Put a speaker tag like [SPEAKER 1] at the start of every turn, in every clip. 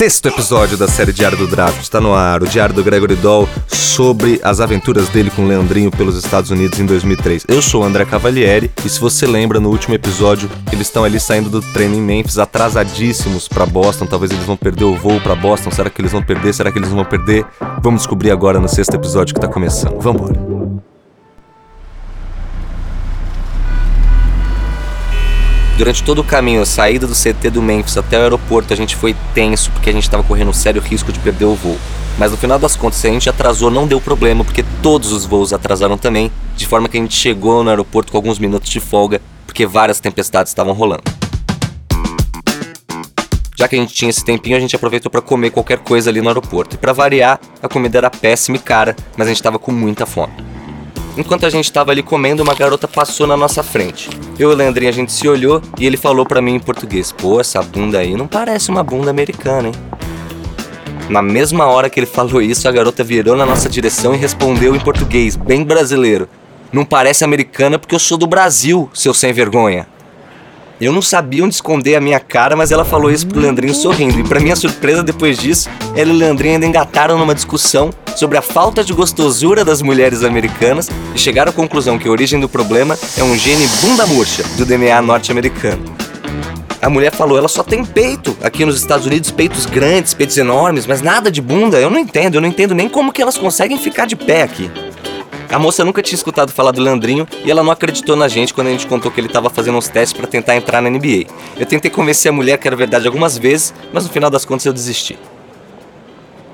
[SPEAKER 1] Sexto episódio da série Diário do Draft está no ar, o Diário do Gregory Doll sobre as aventuras dele com o Leandrinho pelos Estados Unidos em 2003. Eu sou o André Cavalieri e se você lembra no último episódio, eles estão ali saindo do treino em Memphis atrasadíssimos para Boston, talvez eles vão perder o voo para Boston, será que eles vão perder? Será que eles vão perder? Vamos descobrir agora no sexto episódio que tá começando. Vambora. Durante todo o caminho, a saída do CT do Memphis até o aeroporto, a gente foi tenso porque a gente estava correndo um sério risco de perder o voo. Mas no final das contas, se a gente atrasou, não deu problema, porque todos os voos atrasaram também, de forma que a gente chegou no aeroporto com alguns minutos de folga, porque várias tempestades estavam rolando. Já que a gente tinha esse tempinho, a gente aproveitou para comer qualquer coisa ali no aeroporto. E para variar, a comida era péssima e cara, mas a gente estava com muita fome. Enquanto a gente estava ali comendo, uma garota passou na nossa frente. Eu e o Leandrinho, a gente se olhou e ele falou para mim em português: Pô, essa bunda aí não parece uma bunda americana, hein? Na mesma hora que ele falou isso, a garota virou na nossa direção e respondeu em português, bem brasileiro: Não parece americana porque eu sou do Brasil, seu sem vergonha. Eu não sabia onde esconder a minha cara, mas ela falou isso pro Leandrinho sorrindo. E para minha surpresa, depois disso, ela e o Leandrinho ainda engataram numa discussão sobre a falta de gostosura das mulheres americanas e chegaram à conclusão que a origem do problema é um gene bunda murcha do DNA norte-americano. A mulher falou, ela só tem peito. Aqui nos Estados Unidos, peitos grandes, peitos enormes, mas nada de bunda. Eu não entendo, eu não entendo nem como que elas conseguem ficar de pé aqui. A moça nunca tinha escutado falar do Leandrinho e ela não acreditou na gente quando a gente contou que ele estava fazendo uns testes para tentar entrar na NBA. Eu tentei convencer a mulher que era verdade algumas vezes, mas no final das contas eu desisti.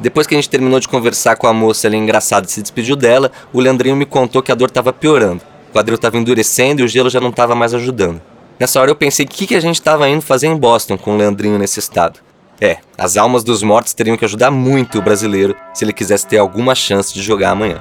[SPEAKER 1] Depois que a gente terminou de conversar com a moça ali engraçada e se despediu dela, o Leandrinho me contou que a dor estava piorando. O quadril estava endurecendo e o gelo já não estava mais ajudando. Nessa hora eu pensei o que, que a gente estava indo fazer em Boston com o Leandrinho nesse estado. É, as almas dos mortos teriam que ajudar muito o brasileiro se ele quisesse ter alguma chance de jogar amanhã.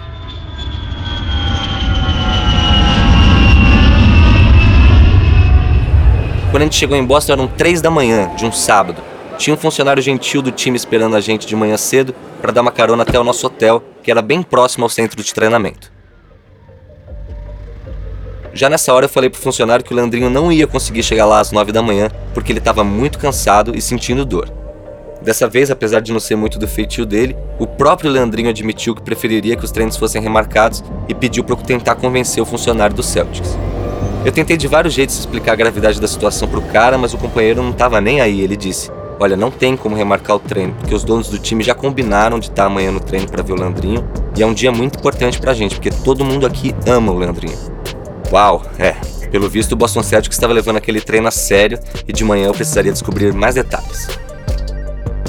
[SPEAKER 1] Quando a gente chegou em Boston eram 3 da manhã, de um sábado. Tinha um funcionário gentil do time esperando a gente de manhã cedo para dar uma carona até o nosso hotel, que era bem próximo ao centro de treinamento. Já nessa hora eu falei pro funcionário que o Leandrinho não ia conseguir chegar lá às 9 da manhã, porque ele estava muito cansado e sentindo dor. Dessa vez, apesar de não ser muito do feitio dele, o próprio Leandrinho admitiu que preferiria que os treinos fossem remarcados e pediu para eu tentar convencer o funcionário do Celtics. Eu tentei de vários jeitos explicar a gravidade da situação pro cara, mas o companheiro não tava nem aí. Ele disse: Olha, não tem como remarcar o treino, porque os donos do time já combinaram de estar amanhã no treino para ver o Leandrinho, e é um dia muito importante pra gente, porque todo mundo aqui ama o Leandrinho. Uau, é. Pelo visto, o Boston Celtics estava levando aquele treino a sério e de manhã eu precisaria descobrir mais detalhes.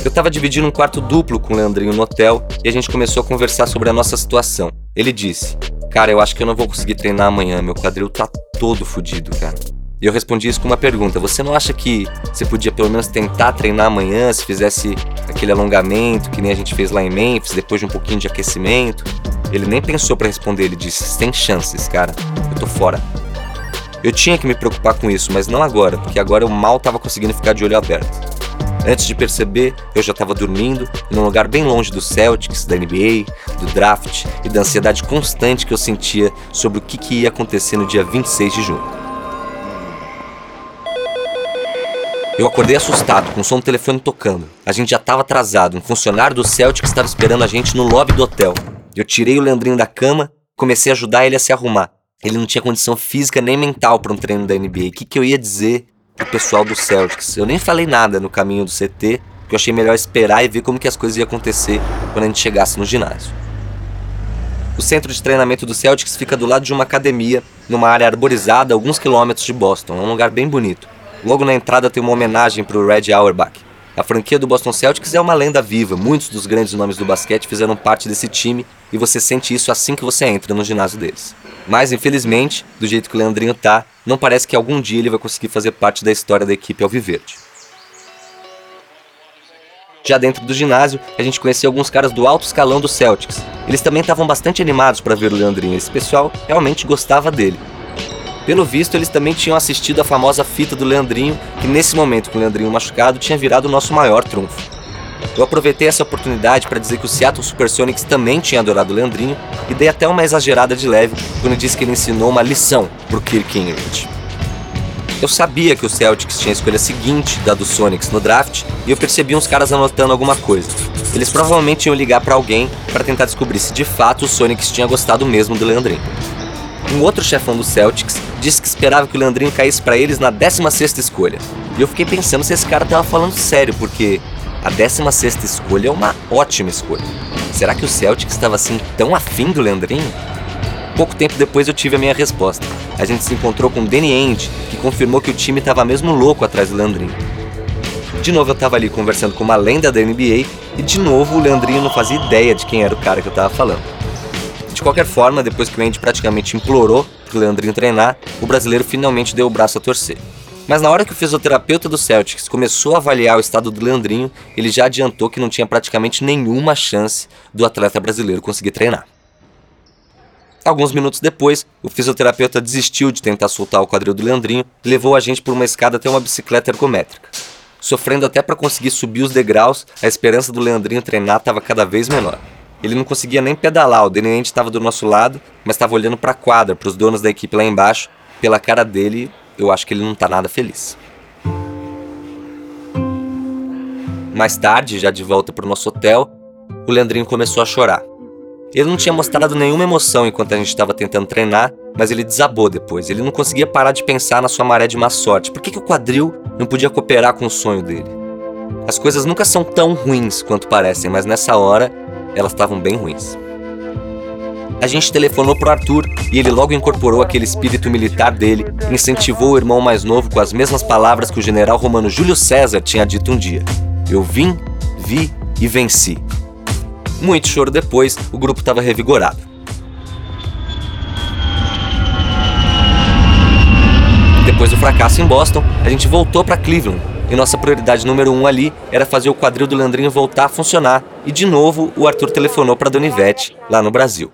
[SPEAKER 1] Eu estava dividindo um quarto duplo com o Leandrinho no hotel e a gente começou a conversar sobre a nossa situação. Ele disse: Cara, eu acho que eu não vou conseguir treinar amanhã, meu quadril tá todo fodido, cara. E eu respondi isso com uma pergunta: Você não acha que você podia pelo menos tentar treinar amanhã se fizesse aquele alongamento que nem a gente fez lá em Memphis, depois de um pouquinho de aquecimento? Ele nem pensou para responder, ele disse: Sem chances, cara, eu tô fora. Eu tinha que me preocupar com isso, mas não agora, porque agora eu mal tava conseguindo ficar de olho aberto. Antes de perceber, eu já estava dormindo num lugar bem longe do Celtics, da NBA, do draft e da ansiedade constante que eu sentia sobre o que, que ia acontecer no dia 26 de junho. Eu acordei assustado, com o som do telefone tocando. A gente já estava atrasado, um funcionário do Celtics estava esperando a gente no lobby do hotel. Eu tirei o Leandrinho da cama, comecei a ajudar ele a se arrumar. Ele não tinha condição física nem mental para um treino da NBA. O que, que eu ia dizer o pessoal do Celtics. Eu nem falei nada no caminho do CT, porque eu achei melhor esperar e ver como que as coisas iam acontecer quando a gente chegasse no ginásio. O centro de treinamento do Celtics fica do lado de uma academia, numa área arborizada alguns quilômetros de Boston. É um lugar bem bonito. Logo na entrada tem uma homenagem para o Red Auerbach. A franquia do Boston Celtics é uma lenda viva. Muitos dos grandes nomes do basquete fizeram parte desse time e você sente isso assim que você entra no ginásio deles. Mas, infelizmente, do jeito que o Leandrinho tá, não parece que algum dia ele vai conseguir fazer parte da história da equipe Alviverde. Já dentro do ginásio, a gente conheceu alguns caras do alto escalão do Celtics. Eles também estavam bastante animados para ver o Leandrinho, esse pessoal realmente gostava dele. Pelo visto, eles também tinham assistido a famosa fita do Leandrinho, que nesse momento com o Leandrinho machucado tinha virado o nosso maior trunfo. Eu aproveitei essa oportunidade para dizer que o Seattle Supersonics também tinha adorado o Leandrinho e dei até uma exagerada de leve quando disse que ele ensinou uma lição pro Kirk Ingram. Eu sabia que o Celtics tinha a escolha seguinte da do Sonics no draft e eu percebi uns caras anotando alguma coisa. Eles provavelmente iam ligar para alguém para tentar descobrir se de fato o Sonics tinha gostado mesmo do Leandrinho. Um outro chefão do Celtics disse que esperava que o Leandrinho caísse para eles na 16ª escolha. E eu fiquei pensando se esse cara tava falando sério, porque a 16ª escolha é uma ótima escolha. Será que o Celtics estava assim tão afim do Leandrinho? Pouco tempo depois eu tive a minha resposta. A gente se encontrou com o Danny Ainge, que confirmou que o time estava mesmo louco atrás do Leandrinho. De novo eu estava ali conversando com uma lenda da NBA e de novo o Leandrinho não fazia ideia de quem era o cara que eu estava falando. De qualquer forma, depois que o Andy praticamente implorou para o Leandrinho treinar, o brasileiro finalmente deu o braço a torcer. Mas na hora que o fisioterapeuta do Celtics começou a avaliar o estado do Leandrinho, ele já adiantou que não tinha praticamente nenhuma chance do atleta brasileiro conseguir treinar. Alguns minutos depois, o fisioterapeuta desistiu de tentar soltar o quadril do Leandrinho e levou a gente por uma escada até uma bicicleta ergométrica. Sofrendo até para conseguir subir os degraus, a esperança do Leandrinho treinar estava cada vez menor. Ele não conseguia nem pedalar, o Deniente estava do nosso lado, mas estava olhando para a quadra, para os donos da equipe lá embaixo. Pela cara dele, eu acho que ele não está nada feliz. Mais tarde, já de volta para o nosso hotel, o Leandrinho começou a chorar. Ele não tinha mostrado nenhuma emoção enquanto a gente estava tentando treinar, mas ele desabou depois. Ele não conseguia parar de pensar na sua maré de má sorte. Por que, que o quadril não podia cooperar com o sonho dele? As coisas nunca são tão ruins quanto parecem, mas nessa hora elas estavam bem ruins. A gente telefonou pro Arthur e ele logo incorporou aquele espírito militar dele incentivou o irmão mais novo com as mesmas palavras que o general romano Júlio César tinha dito um dia: Eu vim, vi e venci. Muito choro depois, o grupo estava revigorado. Depois do fracasso em Boston, a gente voltou para Cleveland e nossa prioridade número um ali era fazer o quadril do Leandrinho voltar a funcionar. E de novo o Arthur telefonou para Dona Ivete, lá no Brasil.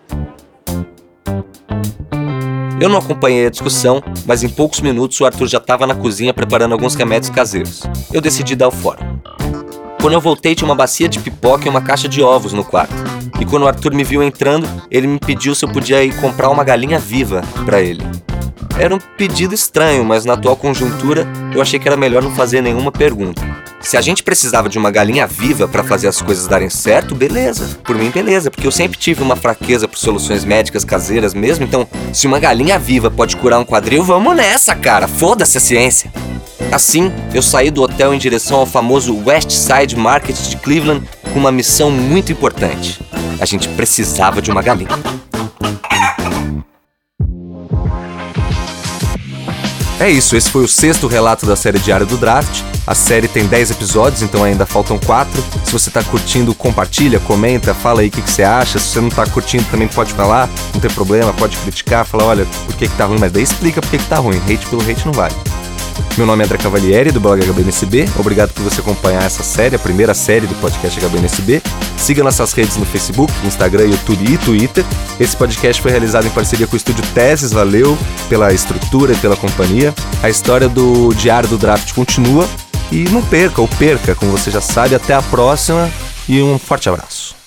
[SPEAKER 1] Eu não acompanhei a discussão, mas em poucos minutos o Arthur já estava na cozinha preparando alguns remédios caseiros. Eu decidi dar o fora. Quando eu voltei, tinha uma bacia de pipoca e uma caixa de ovos no quarto. E quando o Arthur me viu entrando, ele me pediu se eu podia ir comprar uma galinha viva para ele. Era um pedido estranho, mas na atual conjuntura eu achei que era melhor não fazer nenhuma pergunta. Se a gente precisava de uma galinha viva para fazer as coisas darem certo, beleza. Por mim, beleza, porque eu sempre tive uma fraqueza por soluções médicas caseiras mesmo, então se uma galinha viva pode curar um quadril, vamos nessa, cara. Foda-se a ciência. Assim, eu saí do hotel em direção ao famoso West Side Market de Cleveland com uma missão muito importante. A gente precisava de uma galinha. É isso, esse foi o sexto relato da série Diário do Draft. A série tem 10 episódios, então ainda faltam 4. Se você tá curtindo, compartilha, comenta, fala aí o que, que, você acha. Se você não tá curtindo, também pode falar, não tem problema, pode criticar, falar, olha, por que, que tá ruim, mas daí explica por que, que tá ruim. Hate pelo hate não vale. Meu nome é André Cavalieri, do blog HBNSB. Obrigado por você acompanhar essa série, a primeira série do podcast HBNSB. Siga nossas redes no Facebook, Instagram, YouTube e Twitter. Esse podcast foi realizado em parceria com o Estúdio Teses. Valeu pela estrutura e pela companhia. A história do Diário do Draft continua. E não perca, ou perca, como você já sabe. Até a próxima e um forte abraço.